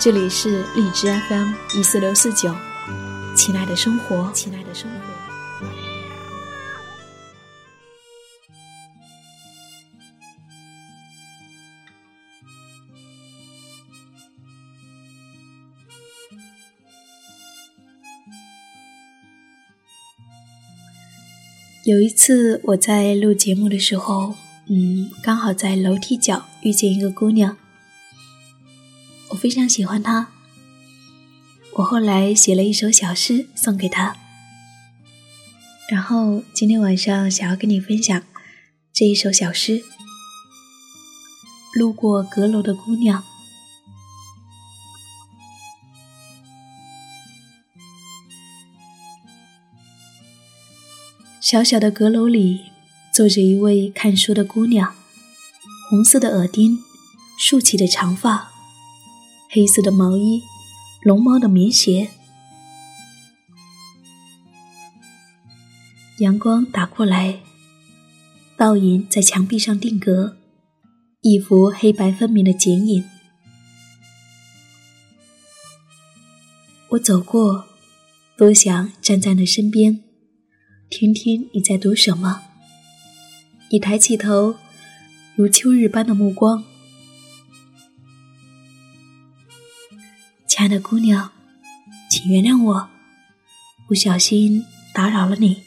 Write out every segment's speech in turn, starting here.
这里是荔枝 FM 一四六四九，亲爱的生活，亲爱的生活。有一次我在录节目的时候，嗯，刚好在楼梯角遇见一个姑娘。非常喜欢他，我后来写了一首小诗送给他，然后今天晚上想要跟你分享这一首小诗。路过阁楼的姑娘，小小的阁楼里坐着一位看书的姑娘，红色的耳钉，竖起的长发。黑色的毛衣，龙猫的棉鞋。阳光打过来，倒影在墙壁上定格，一幅黑白分明的剪影。我走过，多想站在你身边，听听你在读什么。你抬起头，如秋日般的目光。爱的姑娘，请原谅我，不小心打扰了你。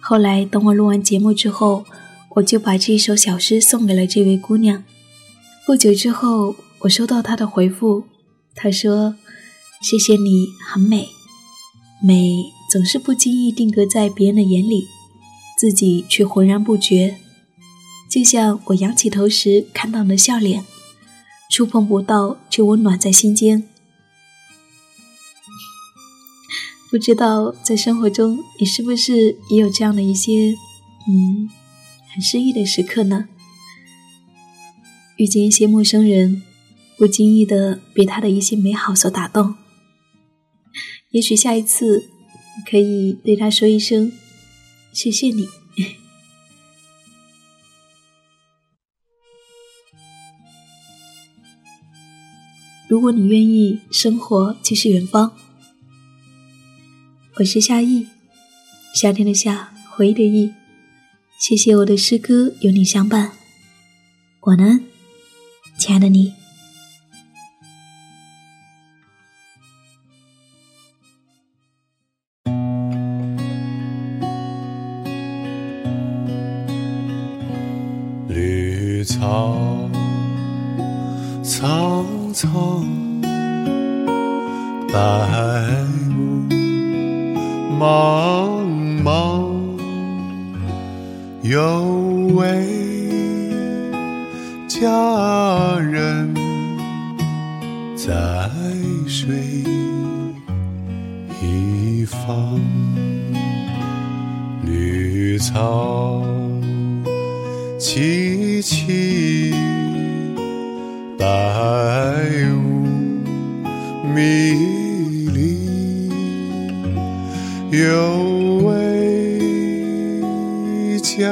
后来等我录完节目之后，我就把这首小诗送给了这位姑娘。不久之后，我收到她的回复，她说：“谢谢你，很美，美总是不经意定格在别人的眼里。”自己却浑然不觉，就像我仰起头时看到的笑脸，触碰不到却温暖在心间。不知道在生活中你是不是也有这样的一些，嗯，很诗意的时刻呢？遇见一些陌生人，不经意的被他的一些美好所打动，也许下一次可以对他说一声。谢谢你。如果你愿意，生活就是远方。我是夏意，夏天的夏，回忆的忆。谢谢我的诗歌有你相伴。晚安，亲爱的你。草苍苍，白雾茫茫，有位佳人在水一方，绿草。萋萋白雾迷离，有位佳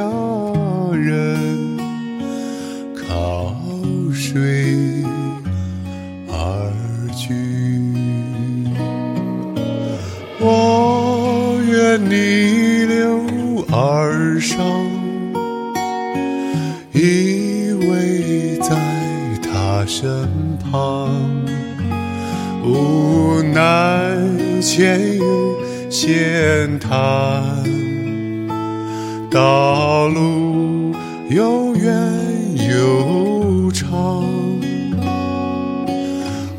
人靠水而居。我愿逆流而上。身旁，无奈前有险滩，道路又远又长，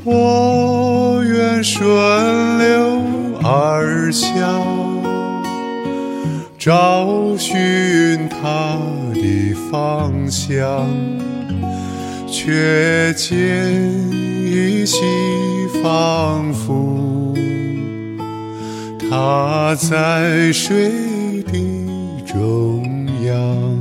我愿顺流而下。找寻他的方向，却见依稀仿佛他在水的中央。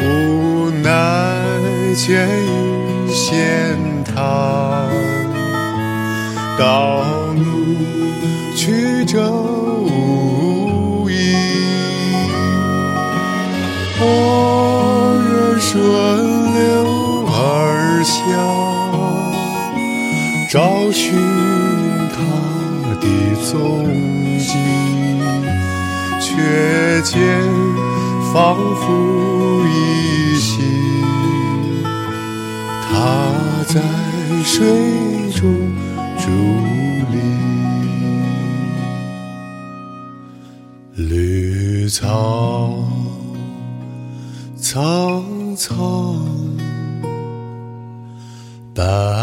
无奈见与险滩，道路曲折。间仿佛依稀它在水中伫立绿草苍苍白